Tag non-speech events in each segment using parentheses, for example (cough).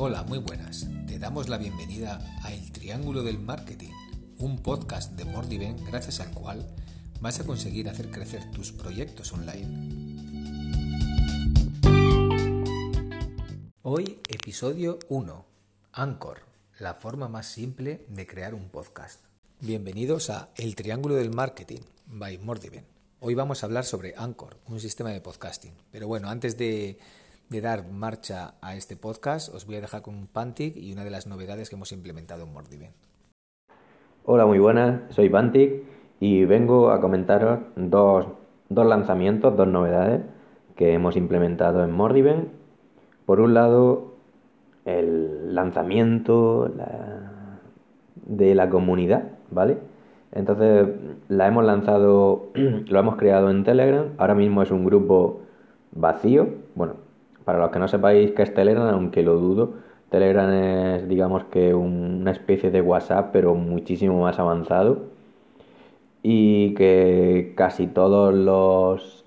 Hola, muy buenas. Te damos la bienvenida a El Triángulo del Marketing, un podcast de Mordiven gracias al cual vas a conseguir hacer crecer tus proyectos online. Hoy, episodio 1. Anchor, la forma más simple de crear un podcast. Bienvenidos a El Triángulo del Marketing by Mordiven. Hoy vamos a hablar sobre Anchor, un sistema de podcasting. Pero bueno, antes de, dar marcha a este podcast, os voy a dejar con un Pantic y una de las novedades que hemos implementado en Mordiven. Hola, muy buenas, soy Pantic y vengo a comentaros dos, lanzamientos, dos novedades que hemos implementado en Mordiven. Por un lado, el lanzamiento de la comunidad, ¿vale? Entonces la hemos lanzado, (clears throat) lo hemos creado en Telegram. Ahora mismo es un grupo vacío. Bueno, para los que no sepáis qué es Telegram, aunque lo dudo, Telegram es digamos que una especie de WhatsApp, pero muchísimo más avanzado. Y que casi todos los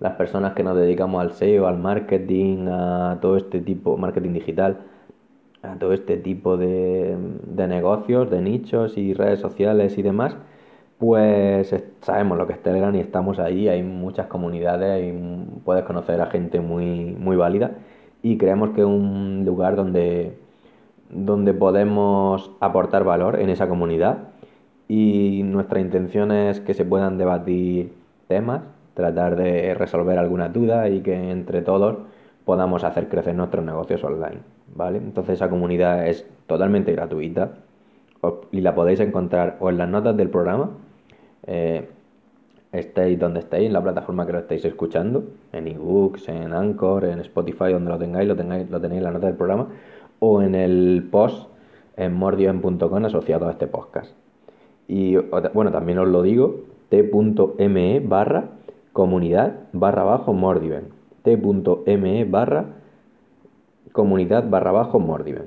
las personas que nos dedicamos al SEO, al marketing, a todo este tipo, marketing digital, a todo este tipo de, negocios, de nichos y redes sociales y demás, pues sabemos lo que es Telegram y estamos ahí, hay muchas comunidades y puedes conocer a gente muy, muy válida. Y creemos que es un lugar donde, donde podemos aportar valor en esa comunidad. Y nuestra intención es que se puedan debatir temas, tratar de resolver alguna duda y que entre todos podamos hacer crecer nuestros negocios online, ¿vale? Entonces esa comunidad es totalmente gratuita. Y la podéis encontrar o en las notas del programa, eh, estéis donde estéis, en la plataforma que lo estéis escuchando, en ebooks, en Anchor, en Spotify, donde lo tengáis, lo, tengáis, lo tenéis en la nota del programa, o en el post en mordioen.com asociado a este podcast. Y bueno, también os lo digo, t.me barra comunidad barra bajo mordiven t.me barra comunidad barra bajo Mordiven.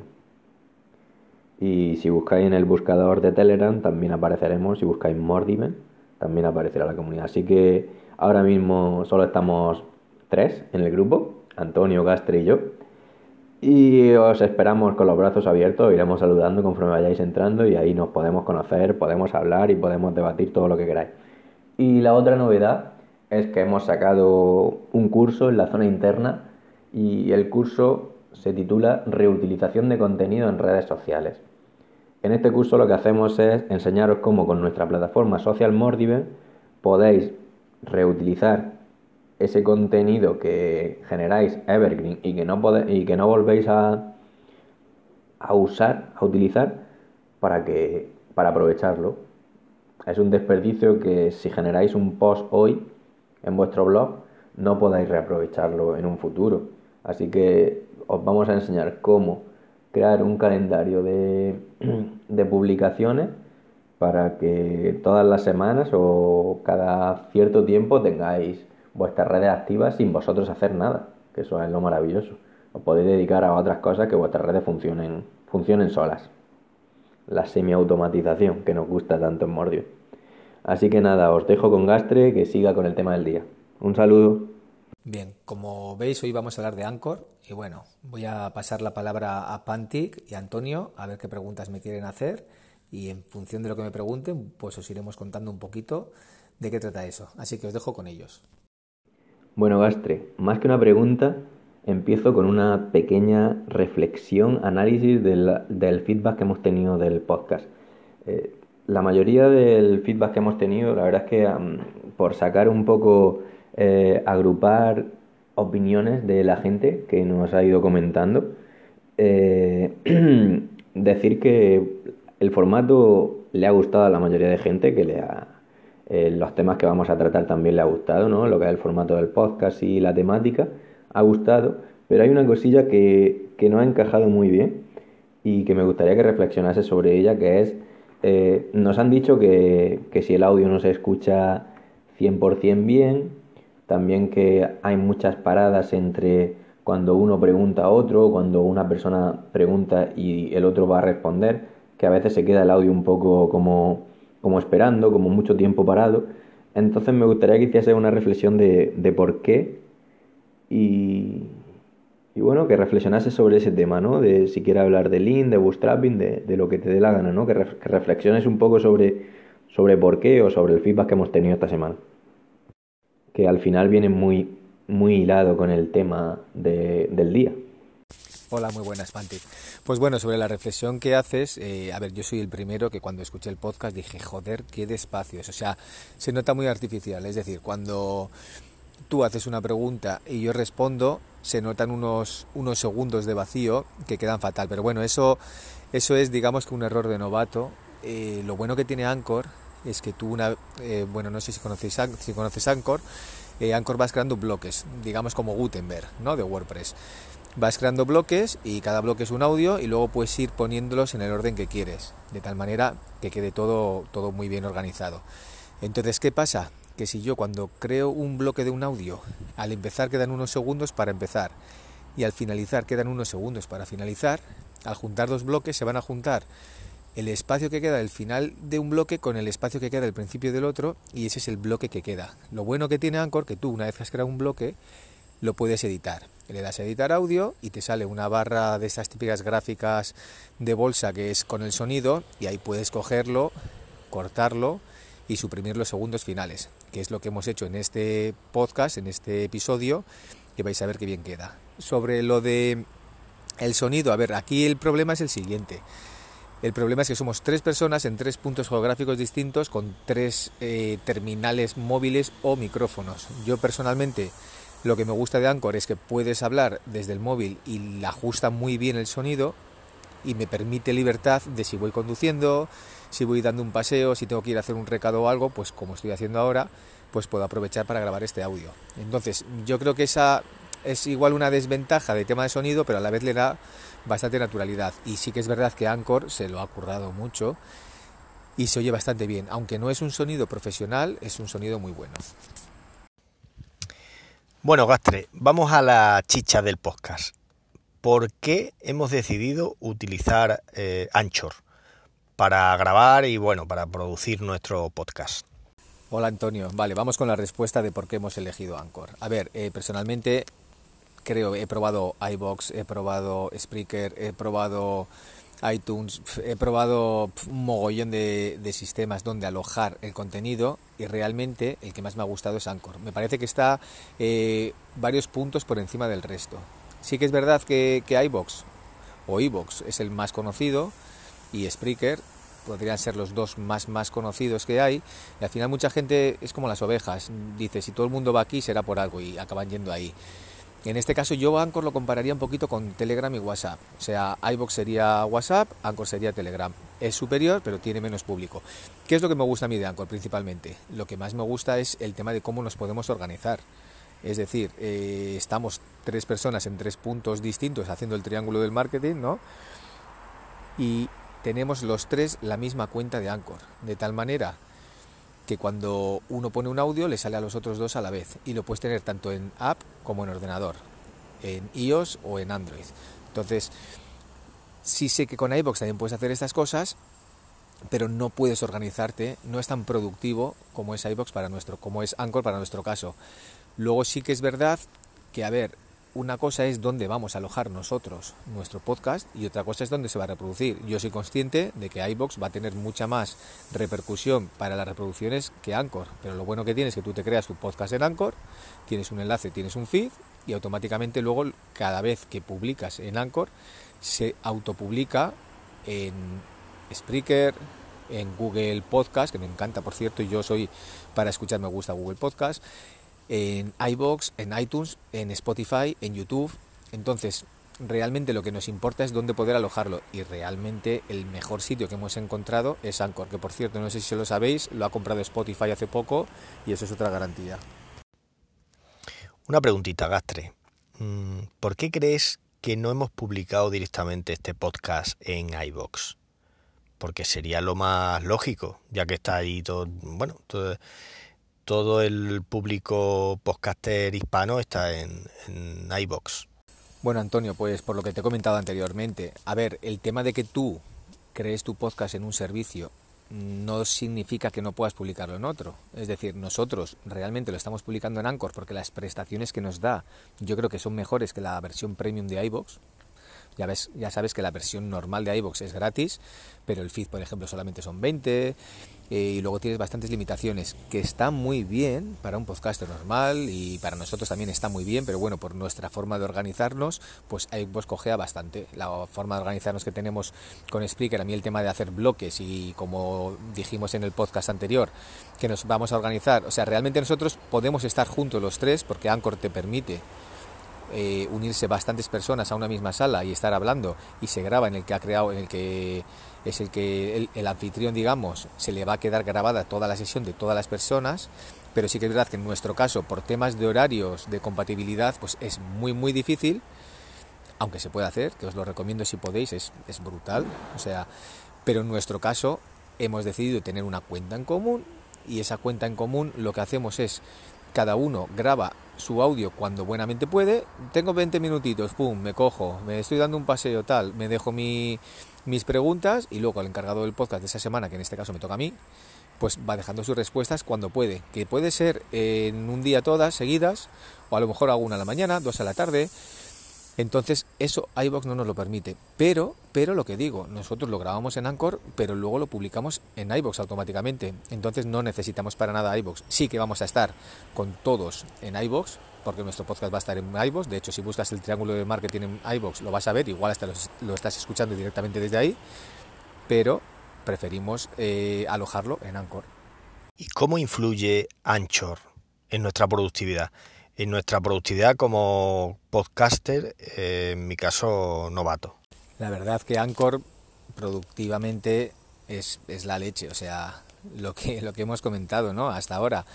Y si buscáis en el buscador de Telegram también apareceremos, si buscáis Mordiven también aparecerá la comunidad. Así que ahora mismo solo estamos tres en el grupo, Antonio, Gastre y yo. Y os esperamos con los brazos abiertos, iremos saludando conforme vayáis entrando y ahí nos podemos conocer, podemos hablar y podemos debatir todo lo que queráis. Y la otra novedad es que hemos sacado un curso en la zona interna y el curso se titula Reutilización de contenido en redes sociales. En este curso lo que hacemos es enseñaros cómo con nuestra plataforma Social Mordive podéis reutilizar ese contenido que generáis evergreen y que no, y que no volvéis a, a usar, a utilizar para, que, para aprovecharlo. Es un desperdicio que si generáis un post hoy en vuestro blog, no podáis reaprovecharlo en un futuro. Así que os vamos a enseñar cómo crear un calendario de, (clears throat) de publicaciones para que todas las semanas o cada cierto tiempo tengáis vuestras redes activas sin vosotros hacer nada, que eso es lo maravilloso. Os podéis dedicar a otras cosas que vuestras redes funcionen, funcionen solas. La semiautomatización que nos gusta tanto en Mordio. Así que nada, os dejo con Gastre que siga con el tema del día. Un saludo. Bien, como veis hoy vamos a hablar de Anchor y bueno, voy a pasar la palabra a Pantic y a Antonio a ver qué preguntas me quieren hacer y en función de lo que me pregunten pues os iremos contando un poquito de qué trata eso. Así que os dejo con ellos. Bueno, Gastre, más que una pregunta, empiezo con una pequeña reflexión, análisis del, feedback que hemos tenido del podcast. Eh, la mayoría del feedback que hemos tenido, la verdad es que por sacar un poco, eh, agrupar opiniones de la gente que nos ha ido comentando, eh, (clears throat) decir que el formato le ha gustado a la mayoría de gente, que le ha, eh, los temas que vamos a tratar también le ha gustado, ¿no? Lo que es el formato del podcast y la temática, ha gustado, pero hay una cosilla que, que no ha encajado muy bien y que me gustaría que reflexionase sobre ella, que es nos han dicho que, si el audio no se escucha 100% bien, también que hay muchas paradas entre cuando uno pregunta a otro, cuando una persona pregunta y el otro va a responder, que a veces se queda el audio un poco como, como esperando, como mucho tiempo parado. Entonces me gustaría que hiciese una reflexión de, de por qué y, y bueno, que reflexionase sobre ese tema, ¿no? De si quieres hablar de Lean, de Bootstrapping, de, de lo que te dé la gana, ¿no? Que, que, reflexiones un poco sobre, sobre por qué o sobre el feedback que hemos tenido esta semana. Que al final viene muy, muy hilado con el tema de, del día. Hola, muy buenas, Panti. Pues bueno, sobre la reflexión que haces, eh, a ver, yo soy el primero que cuando escuché el podcast dije, joder, qué despacio es. O sea, se nota muy artificial. Es decir, cuando tú haces una pregunta y yo respondo, se notan unos, unos segundos de vacío que quedan fatal. Pero bueno, eso, eso es, digamos que un error de novato. Eh, lo bueno que tiene Anchor es que tú una, eh, bueno, no sé si conocéis, si conoces Anchor, eh, Anchor vas creando bloques, digamos como Gutenberg, ¿no? De WordPress. Vas creando bloques y cada bloque es un audio y luego puedes ir poniéndolos en el orden que quieres, de tal manera que quede todo, todo muy bien organizado. Entonces, ¿qué pasa? que si yo cuando creo un bloque de un audio, al empezar quedan unos segundos para empezar y al finalizar quedan unos segundos para finalizar, al juntar dos bloques se van a juntar el espacio que queda del final de un bloque con el espacio que queda del principio del otro y ese es el bloque que queda. Lo bueno que tiene Anchor que tú una vez que has creado un bloque lo puedes editar. Le das a editar audio y te sale una barra de esas típicas gráficas de bolsa que es con el sonido y ahí puedes cogerlo, cortarlo y suprimir los segundos finales, que es lo que hemos hecho en este podcast, en este episodio, y vais a ver qué bien queda. Sobre lo de el sonido, a ver, aquí el problema es el siguiente. El problema es que somos tres personas en tres puntos geográficos distintos con tres eh, terminales móviles o micrófonos. Yo personalmente lo que me gusta de Anchor es que puedes hablar desde el móvil y la ajusta muy bien el sonido y me permite libertad de si voy conduciendo, si voy dando un paseo, si tengo que ir a hacer un recado o algo, pues como estoy haciendo ahora, pues puedo aprovechar para grabar este audio. Entonces, yo creo que esa es igual una desventaja de tema de sonido, pero a la vez le da bastante naturalidad. Y sí que es verdad que Anchor se lo ha currado mucho y se oye bastante bien. Aunque no es un sonido profesional, es un sonido muy bueno. Bueno, Gastre, vamos a la chicha del podcast. ¿Por qué hemos decidido utilizar eh, Anchor? para grabar y bueno, para producir nuestro podcast. Hola Antonio, vale, vamos con la respuesta de por qué hemos elegido Anchor. A ver, eh, personalmente creo, he probado iBox, he probado Spreaker, he probado iTunes, he probado un mogollón de, sistemas donde alojar el contenido y realmente el que más me ha gustado es Anchor. Me parece que está eh, varios puntos por encima del resto. Sí que es verdad que, que iBox o iBox es el más conocido, y Spreaker podrían ser los dos más, más conocidos que hay. Y al final mucha gente es como las ovejas. Dice, si todo el mundo va aquí será por algo y acaban yendo ahí. En este caso yo Anchor lo compararía un poquito con Telegram y WhatsApp. O sea, iBox sería WhatsApp, Anchor sería Telegram. Es superior, pero tiene menos público. ¿Qué es lo que me gusta a mí de Anchor principalmente? Lo que más me gusta es el tema de cómo nos podemos organizar. Es decir, eh, estamos tres personas en tres puntos distintos haciendo el triángulo del marketing, ¿no? Y tenemos los tres la misma cuenta de Anchor, de tal manera que cuando uno pone un audio le sale a los otros dos a la vez y lo puedes tener tanto en app como en ordenador, en iOS o en Android. Entonces, sí sé que con iBox también puedes hacer estas cosas, pero no puedes organizarte, no es tan productivo como es iBox para nuestro, como es Anchor para nuestro caso. Luego sí que es verdad que, a ver, una cosa es dónde vamos a alojar nosotros nuestro podcast y otra cosa es dónde se va a reproducir. Yo soy consciente de que iBox va a tener mucha más repercusión para las reproducciones que Anchor, pero lo bueno que tiene es que tú te creas tu podcast en Anchor, tienes un enlace, tienes un feed y automáticamente luego cada vez que publicas en Anchor se autopublica en Spreaker, en Google Podcast, que me encanta por cierto, y yo soy para escuchar me gusta Google Podcast, en iBox, en iTunes, en Spotify, en YouTube. Entonces, realmente lo que nos importa es dónde poder alojarlo y realmente el mejor sitio que hemos encontrado es Anchor, que por cierto, no sé si lo sabéis, lo ha comprado Spotify hace poco y eso es otra garantía. Una preguntita, Gastre. Mm, ¿Por qué crees que no hemos publicado directamente este podcast en iBox? Porque sería lo más lógico, ya que está ahí todo, bueno, todo, todo el público podcaster hispano está en, iBox. Bueno, Antonio, pues por lo que te he comentado anteriormente, a ver, el tema de que tú crees tu podcast en un servicio no significa que no puedas publicarlo en otro. Es decir, nosotros realmente lo estamos publicando en Anchor porque las prestaciones que nos da yo creo que son mejores que la versión premium de iVoox. Ya, ves, ya sabes que la versión normal de iVoox es gratis, pero el feed, por ejemplo, solamente son 20, eh, y luego tienes bastantes limitaciones, que está muy bien para un podcaster normal y para nosotros también está muy bien, pero bueno, por nuestra forma de organizarnos, pues iVoox cogea bastante. La forma de organizarnos que tenemos con Spreaker, a mí el tema de hacer bloques y como dijimos en el podcast anterior, que nos vamos a organizar, o sea, realmente nosotros podemos estar juntos los tres porque Anchor te permite eh, unirse bastantes personas a una misma sala y estar hablando y se graba en el que ha creado, en el que es el que el, anfitrión, digamos, se le va a quedar grabada toda la sesión de todas las personas, pero sí que es verdad que en nuestro caso, por temas de horarios, de compatibilidad, pues es muy, muy difícil, aunque se puede hacer, que os lo recomiendo si podéis, es, es brutal, o sea, pero en nuestro caso hemos decidido tener una cuenta en común y esa cuenta en común lo que hacemos es cada uno graba su audio cuando buenamente puede. Tengo 20 minutitos, pum, me cojo, me estoy dando un paseo tal, me dejo mi, mis preguntas y luego el encargado del podcast de esa semana, que en este caso me toca a mí, pues va dejando sus respuestas cuando puede, que puede ser en un día todas seguidas, o a lo mejor alguna a la mañana, dos a la tarde, entonces, eso iBox no nos lo permite. Pero, pero lo que digo, nosotros lo grabamos en Anchor, pero luego lo publicamos en iBox automáticamente. Entonces no necesitamos para nada iBox. Sí que vamos a estar con todos en iBox, porque nuestro podcast va a estar en iBox. De hecho, si buscas el triángulo de marketing en iBox, lo vas a ver. Igual hasta lo, estás escuchando directamente desde ahí. Pero preferimos eh, alojarlo en Anchor. ¿Y cómo influye Anchor en nuestra productividad? En nuestra productividad como podcaster, eh, en mi caso novato. La verdad que Anchor productivamente es, es, la leche, o sea, lo que, lo que hemos comentado ¿no? hasta ahora.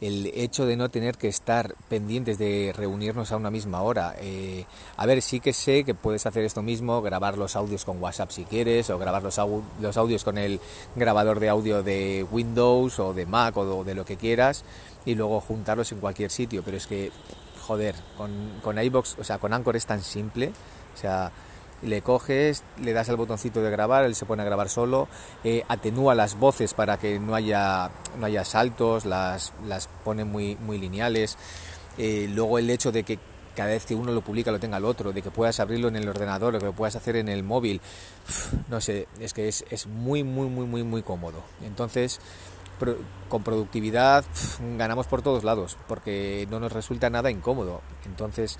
El hecho de no tener que estar pendientes de reunirnos a una misma hora. Eh, a ver, sí que sé que puedes hacer esto mismo, grabar los audios con WhatsApp si quieres, o grabar los, audios con el grabador de audio de Windows o de Mac o de lo que quieras y luego juntarlos en cualquier sitio. Pero es que, joder, con, con iBox, o sea, con Anchor es tan simple. O sea, le coges, le das al botoncito de grabar, él se pone a grabar solo, eh, atenúa las voces para que no haya, no haya saltos, las, las pone muy, muy lineales. Eh, luego el hecho de que cada vez que uno lo publica lo tenga el otro, de que puedas abrirlo en el ordenador, lo que puedas hacer en el móvil, no sé, es que es, es muy, muy, muy, muy, muy cómodo. Entonces, con productividad ganamos por todos lados, porque no nos resulta nada incómodo. Entonces,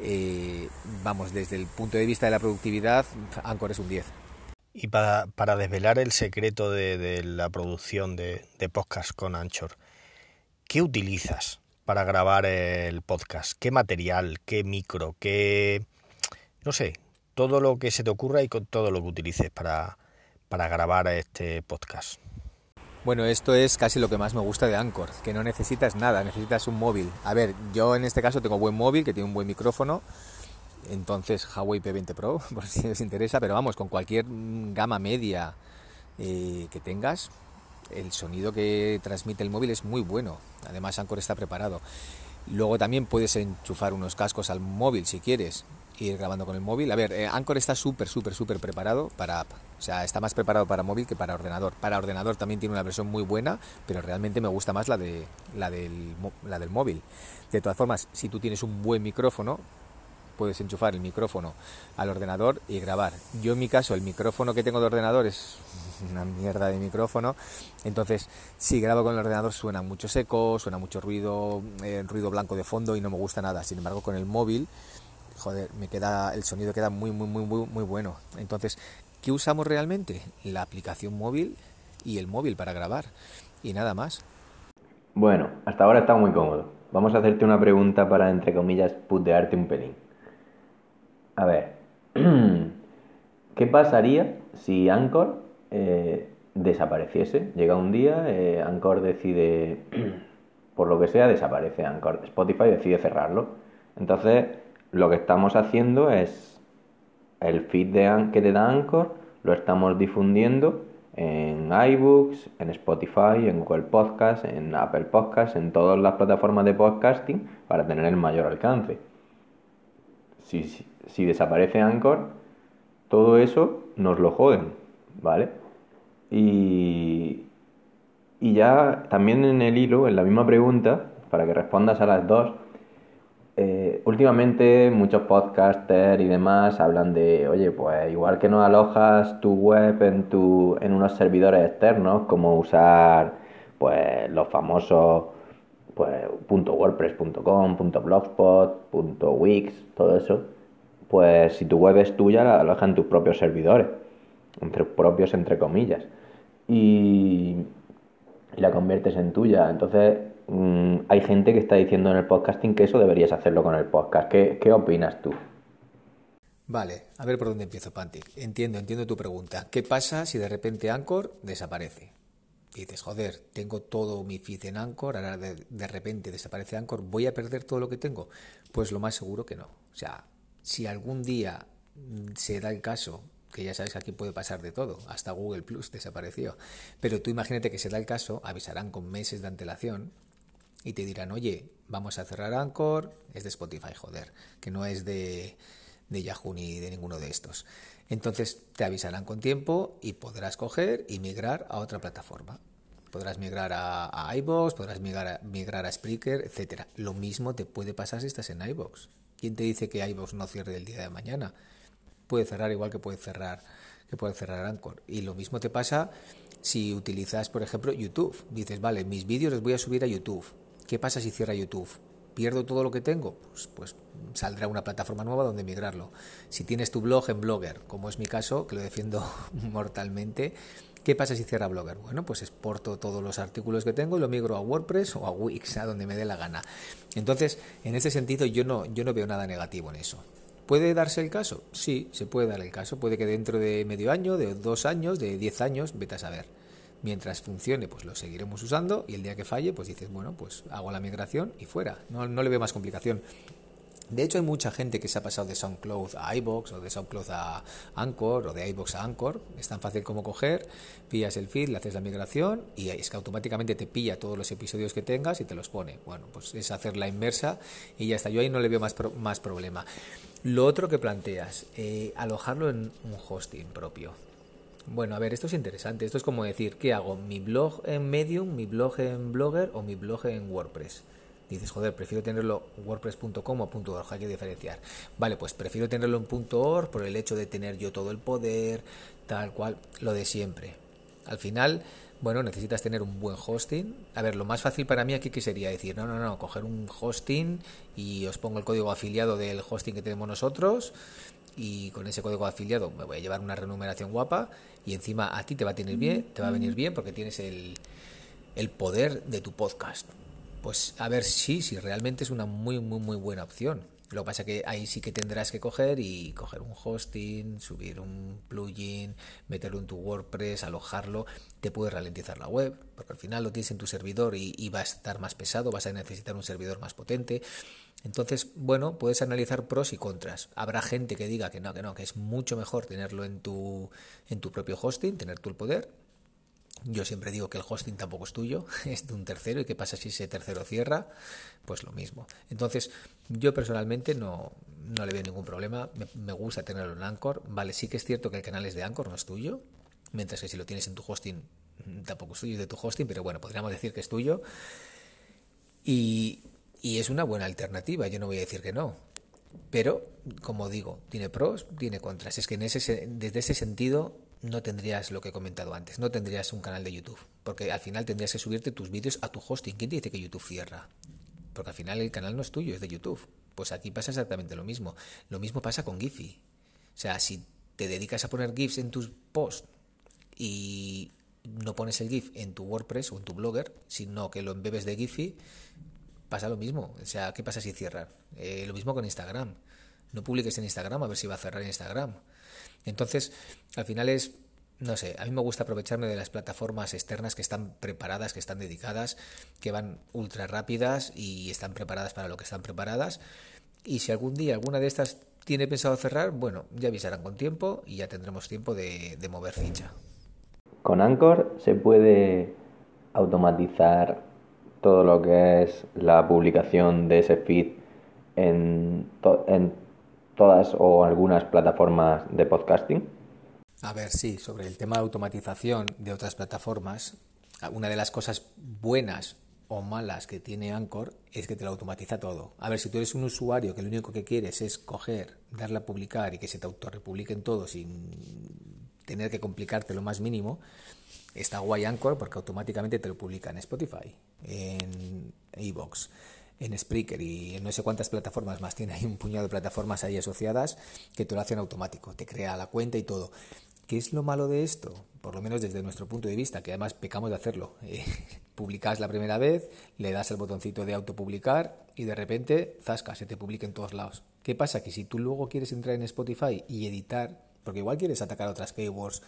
eh, vamos, desde el punto de vista de la productividad, Anchor es un 10. Y para, para desvelar el secreto de, la producción de, de, podcast con Anchor, ¿qué utilizas para grabar el podcast? ¿Qué material? ¿Qué micro? ¿Qué... no sé, todo lo que se te ocurra y con todo lo que utilices para, para grabar este podcast? Bueno, esto es casi lo que más me gusta de Anchor, que no necesitas nada, necesitas un móvil. A ver, yo en este caso tengo buen móvil, que tiene un buen micrófono, entonces Huawei P20 Pro, (laughs) por si os interesa, pero vamos, con cualquier gama media eh, que tengas, el sonido que transmite el móvil es muy bueno. Además, Anchor está preparado. Luego también puedes enchufar unos cascos al móvil si quieres, ir grabando con el móvil. A ver, eh, Anchor está súper, súper, súper preparado para app. O sea, está más preparado para móvil que para ordenador. Para ordenador también tiene una versión muy buena, pero realmente me gusta más la, de, la, del, la del móvil. De todas formas, si tú tienes un buen micrófono, puedes enchufar el micrófono al ordenador y grabar. Yo en mi caso, el micrófono que tengo de ordenador es (laughs) una mierda de micrófono. Entonces, si grabo con el ordenador suena mucho seco, suena mucho ruido, eh, ruido blanco de fondo y no me gusta nada. Sin embargo, con el móvil joder, me queda, el sonido queda muy, muy, muy, muy, bueno. Entonces, ¿qué usamos realmente? La aplicación móvil y el móvil para grabar. Y nada más. Bueno, hasta ahora está muy cómodo. Vamos a hacerte una pregunta para, entre comillas, putearte un pelín. A ver, (clears throat) ¿qué pasaría si Anchor eh, desapareciese? Llega un día, eh, Anchor decide, (clears throat) por lo que sea, desaparece Anchor. Spotify decide cerrarlo. Entonces, lo que estamos haciendo es el feed que te da Anchor, lo estamos difundiendo en iBooks, en Spotify, en Google Podcast, en Apple Podcast, en todas las plataformas de podcasting para tener el mayor alcance. Si, si, desaparece Anchor, todo eso nos lo joden, ¿vale? Y, y ya también en el hilo, en la misma pregunta, para que respondas a las dos, eh, últimamente muchos podcasters y demás hablan de, oye, pues igual que no alojas tu web en, tu, en unos servidores externos, como usar pues los famosos pues .wordpress.com, .blogspot, .wix, todo eso, pues si tu web es tuya, la aloja en tus propios servidores, entre propios entre comillas, y, y la conviertes en tuya. Entonces, Mm, hay gente que está diciendo en el podcasting que eso deberías hacerlo con el podcast. ¿Qué, qué opinas tú? Vale, a ver por dónde empiezo, Panti. Entiendo, entiendo tu pregunta. ¿Qué pasa si de repente Anchor desaparece? Dices, joder, tengo todo mi feed en Anchor, ahora de, de, repente desaparece Anchor, ¿voy a perder todo lo que tengo? Pues lo más seguro que no. O sea, si algún día se da el caso, que ya sabes que aquí puede pasar de todo, hasta Google Plus desapareció, pero tú imagínate que se da el caso, avisarán con meses de antelación y te dirán, oye, vamos a cerrar Anchor, es de Spotify, joder, que no es de, de Yahoo ni de ninguno de estos. Entonces te avisarán con tiempo y podrás coger y migrar a otra plataforma. Podrás migrar a, a iVoox, podrás migrar a, migrar a Spreaker, etcétera. Lo mismo te puede pasar si estás en iVoox. ¿Quién te dice que iVoox no cierre el día de mañana? Puede cerrar igual que puede cerrar que puede cerrar Anchor. Y lo mismo te pasa si utilizas, por ejemplo, YouTube. Dices, vale, mis vídeos los voy a subir a YouTube ¿Qué pasa si cierra YouTube? ¿Pierdo todo lo que tengo? Pues, pues, saldrá una plataforma nueva donde migrarlo. Si tienes tu blog en Blogger, como es mi caso, que lo defiendo (laughs) mortalmente, ¿qué pasa si cierra Blogger? Bueno, pues exporto todos los artículos que tengo y lo migro a WordPress o a Wix, a donde me dé la gana. Entonces, en ese sentido, yo no, yo no veo nada negativo en eso. ¿Puede darse el caso? Sí, se puede dar el caso. Puede que dentro de medio año, de dos años, de diez años, vete a saber mientras funcione, pues lo seguiremos usando y el día que falle, pues dices, bueno, pues hago la migración y fuera. No, no le veo más complicación. De hecho, hay mucha gente que se ha pasado de SoundCloud a iBox o de SoundCloud a Anchor o de iBox a Anchor. Es tan fácil como coger, pillas el feed, le haces la migración y es que automáticamente te pilla todos los episodios que tengas y te los pone. Bueno, pues es hacer la inversa y ya está. Yo ahí no le veo más, más problema. Lo otro que planteas, eh, alojarlo en un hosting propio. Bueno, a ver, esto es interesante. Esto es como decir, ¿qué hago? ¿Mi blog en Medium, mi blog en Blogger o mi blog en WordPress? Dices, joder, prefiero tenerlo wordpress.com o .org, hay que diferenciar. Vale, pues prefiero tenerlo en .org por el hecho de tener yo todo el poder, tal cual, lo de siempre. Al final, bueno, necesitas tener un buen hosting. A ver, lo más fácil para mí aquí que sería decir, no, no, no, coger un hosting y os pongo el código afiliado del hosting que tenemos nosotros y con ese código afiliado me voy a llevar una remuneración guapa y encima a ti te va a tener bien, te va a venir bien porque tienes el, el poder de tu podcast. Pues a ver si, sí, si realmente es una muy, muy, muy buena opción. Lo que pasa que ahí sí que tendrás que coger y coger un hosting, subir un plugin, meterlo en tu WordPress, alojarlo. Te puede ralentizar la web, porque al final lo tienes en tu servidor y, y va a estar más pesado, vas a necesitar un servidor más potente. Entonces, bueno, puedes analizar pros y contras. Habrá gente que diga que no, que no, que es mucho mejor tenerlo en tu, en tu propio hosting, tener tú el poder. Yo siempre digo que el hosting tampoco es tuyo, (laughs) es de un tercero y qué pasa si ese tercero cierra, pues lo mismo. Entonces, yo personalmente no, no le veo ningún problema, me, gusta tenerlo en Anchor. Vale, sí que es cierto que el canal es de Anchor, no es tuyo, mientras que si lo tienes en tu hosting, tampoco es tuyo, es de tu hosting, pero bueno, podríamos decir que es tuyo. Y, y es una buena alternativa, yo no voy a decir que no. Pero, como digo, tiene pros, tiene contras. Es que en ese, desde ese sentido no tendrías lo que he comentado antes, no tendrías un canal de YouTube. Porque al final tendrías que subirte tus vídeos a tu hosting. ¿Quién te dice que YouTube cierra? Porque al final el canal no es tuyo, es de YouTube. Pues aquí pasa exactamente lo mismo. Lo mismo pasa con Giphy. O sea, si te dedicas a poner GIFs en tus posts y no pones el GIF en tu WordPress o en tu Blogger, sino que lo embebes de Giphy, pasa lo mismo. O sea, ¿qué pasa si cierran? Eh, lo mismo con Instagram. No publiques en Instagram a ver si va a cerrar Instagram. Entonces, al final es, no sé, a mí me gusta aprovecharme de las plataformas externas que están preparadas, que están dedicadas, que van ultra rápidas y están preparadas para lo que están preparadas. Y si algún día alguna de estas tiene pensado cerrar, bueno, ya avisarán con tiempo y ya tendremos tiempo de, de mover ficha. Con Anchor se puede automatizar todo lo que es la publicación de ese feed en, en todas o algunas plataformas de podcasting? A ver, sí, sobre el tema de automatización de otras plataformas, una de las cosas buenas o malas que tiene Anchor es que te lo automatiza todo. A ver, si tú eres un usuario que lo único que quieres es coger, darle a publicar y que se te autorrepubliquen todo sin tener que complicarte lo más mínimo, está guay Anchor porque automáticamente te lo publica en Spotify, en Evox, en Spreaker y en no sé cuántas plataformas más. Tiene ahí un puñado de plataformas ahí asociadas que te lo hacen automático, te crea la cuenta y todo. ¿Qué es lo malo de esto? Por lo menos desde nuestro punto de vista, que además pecamos de hacerlo. (laughs) Eh, publicas la primera vez, le das el botoncito de autopublicar y de repente, zasca, se te publica en todos lados. ¿Qué pasa? Que si tú luego quieres entrar en Spotify y editar, porque igual quieres atacar otras keywords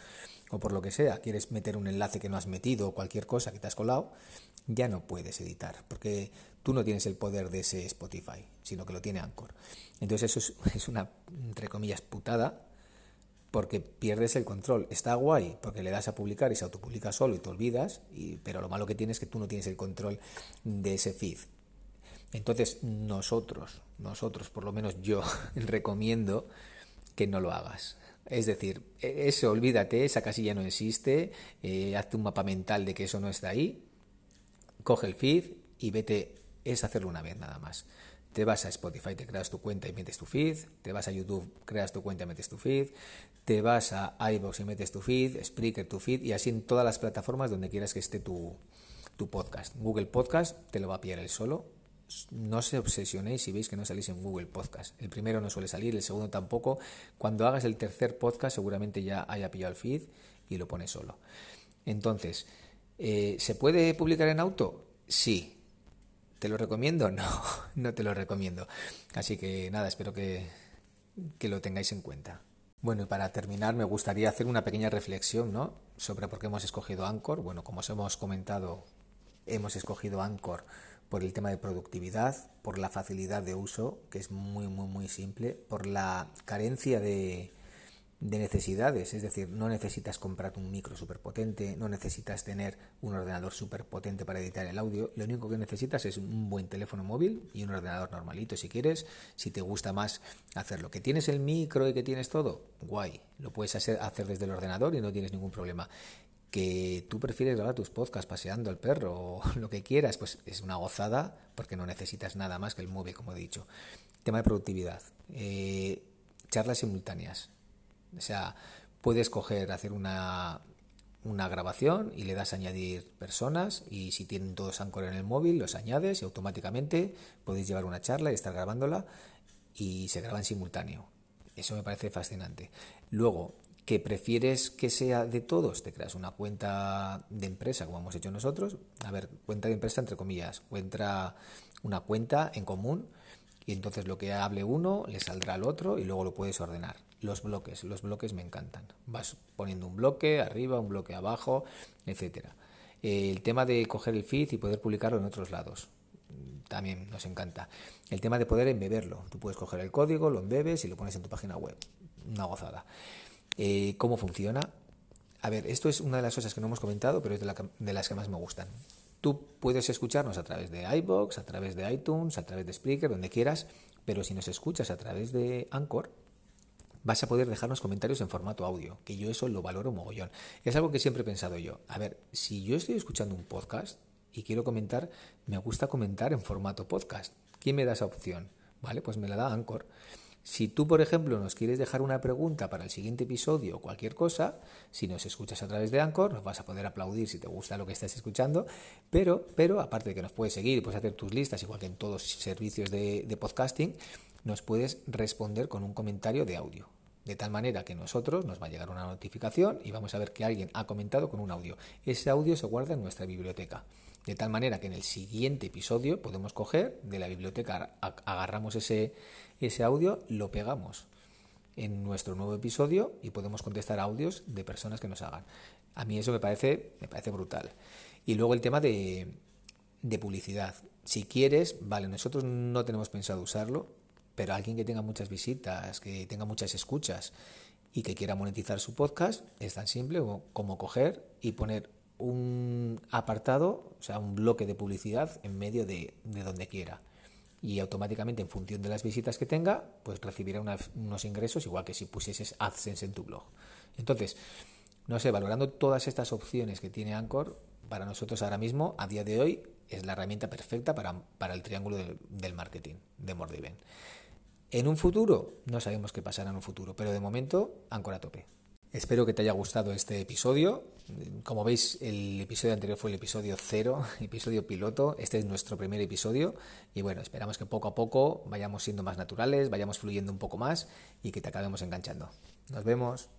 o por lo que sea, quieres meter un enlace que no has metido o cualquier cosa que te has colado, ya no puedes editar, porque tú no tienes el poder de ese Spotify, sino que lo tiene Anchor. Entonces eso es, (laughs) una, entre comillas, putada porque pierdes el control. Está guay porque le das a publicar y se autopublica solo y te olvidas, y, pero lo malo que tienes es que tú no tienes el control de ese feed. Entonces nosotros, nosotros, por lo menos yo, (laughs) recomiendo que no lo hagas. Es decir, e, eso olvídate, esa casilla no existe, eh, hazte un mapa mental de que eso no está ahí, coge el feed y vete, es hacerlo una vez nada más. Te vas a Spotify, te creas tu cuenta y metes tu feed. Te vas a YouTube, creas tu cuenta y metes tu feed. Te vas a iVoox y metes tu feed, Spreaker tu feed y así en todas las plataformas donde quieras que esté tu, tu podcast. Google Podcast te lo va a pillar el solo. No se obsesionéis si veis que no salís en Google Podcast. El primero no suele salir, el segundo tampoco. Cuando hagas el tercer podcast seguramente ya haya pillado el feed y lo pone solo. Entonces, eh, ¿se puede publicar en auto? Sí, ¿Te lo recomiendo? (laughs) No, no te lo recomiendo. Así que nada, espero que, que lo tengáis en cuenta. Bueno, y para terminar me gustaría hacer una pequeña reflexión ¿no? sobre por qué hemos escogido Anchor. Bueno, como os hemos comentado, hemos escogido Anchor por el tema de productividad, por la facilidad de uso, que es muy, muy, muy simple, por la carencia de, de necesidades, es decir, no necesitas comprar un micro súper potente, no necesitas tener un ordenador súper potente para editar el audio, lo único que necesitas es un buen teléfono móvil y un ordenador normalito si quieres, si te gusta más hacerlo. Que tienes el micro y que tienes todo, guay, lo puedes hacer, hacer desde el ordenador y no tienes ningún problema. Que tú prefieres grabar tus podcasts paseando al perro o (laughs) lo que quieras, pues es una gozada porque no necesitas nada más que el móvil, como he dicho. Tema de productividad. Eh, charlas simultáneas o sea, puedes coger, hacer una, una grabación y le das a añadir personas y si tienen todos Anchor en el móvil los añades y automáticamente podéis llevar una charla y estar grabándola y se graba en simultáneo. Eso me parece fascinante. Luego, que prefieres que sea de todos, te creas una cuenta de empresa como hemos hecho nosotros. A ver, cuenta de empresa entre comillas, encuentra una cuenta en común y entonces lo que hable uno le saldrá al otro y luego lo puedes ordenar. Los bloques, los bloques me encantan. Vas poniendo un bloque arriba, un bloque abajo, etcétera. El tema de coger el feed y poder publicarlo en otros lados también nos encanta. El tema de poder embeberlo. Tú puedes coger el código, lo embebes y lo pones en tu página web. Una gozada. Eh, ¿Cómo funciona? A ver, esto es una de las cosas que no hemos comentado, pero es de, de las que más me gustan. Tú puedes escucharnos a través de iBox, a través de iTunes, a través de Spreaker, donde quieras, pero si nos escuchas a través de Anchor, vas a poder dejarnos comentarios en formato audio, que yo eso lo valoro mogollón. Es algo que siempre he pensado yo. A ver, si yo estoy escuchando un podcast y quiero comentar, me gusta comentar en formato podcast. ¿Quién me da esa opción? Vale, pues me la da Anchor. Si tú, por ejemplo, nos quieres dejar una pregunta para el siguiente episodio o cualquier cosa, si nos escuchas a través de Anchor, nos vas a poder aplaudir si te gusta lo que estás escuchando, pero, pero aparte de que nos puedes seguir, puedes hacer tus listas, igual que en todos los servicios de, de podcasting, nos puedes responder con un comentario de audio. De tal manera que nosotros nos va a llegar una notificación y vamos a ver que alguien ha comentado con un audio. Ese audio se guarda en nuestra biblioteca. De tal manera que en el siguiente episodio podemos coger de la biblioteca, agarramos ese, ese audio, lo pegamos en nuestro nuevo episodio y podemos contestar audios de personas que nos hagan. A mí eso me parece, me parece brutal. Y luego el tema de, de publicidad. Si quieres, vale, nosotros no tenemos pensado usarlo, pero alguien que tenga muchas visitas, que tenga muchas escuchas y que quiera monetizar su podcast, es tan simple como coger y poner un apartado, o sea, un bloque de publicidad en medio de, de donde quiera y automáticamente en función de las visitas que tenga, pues recibirá unos ingresos igual que si pusieses AdSense en tu blog. Entonces, no sé, valorando todas estas opciones que tiene Anchor, para nosotros ahora mismo, a día de hoy, es la herramienta perfecta para, para el triángulo del, marketing de Mordiven. En un futuro, no sabemos qué pasará en un futuro, pero de momento, Anchor a tope. Espero que te haya gustado este episodio. Como veis, el episodio anterior fue el episodio cero, (laughs) episodio piloto. Este es nuestro primer episodio. Y bueno, esperamos que poco a poco vayamos siendo más naturales, vayamos fluyendo un poco más y que te acabemos enganchando. Nos vemos.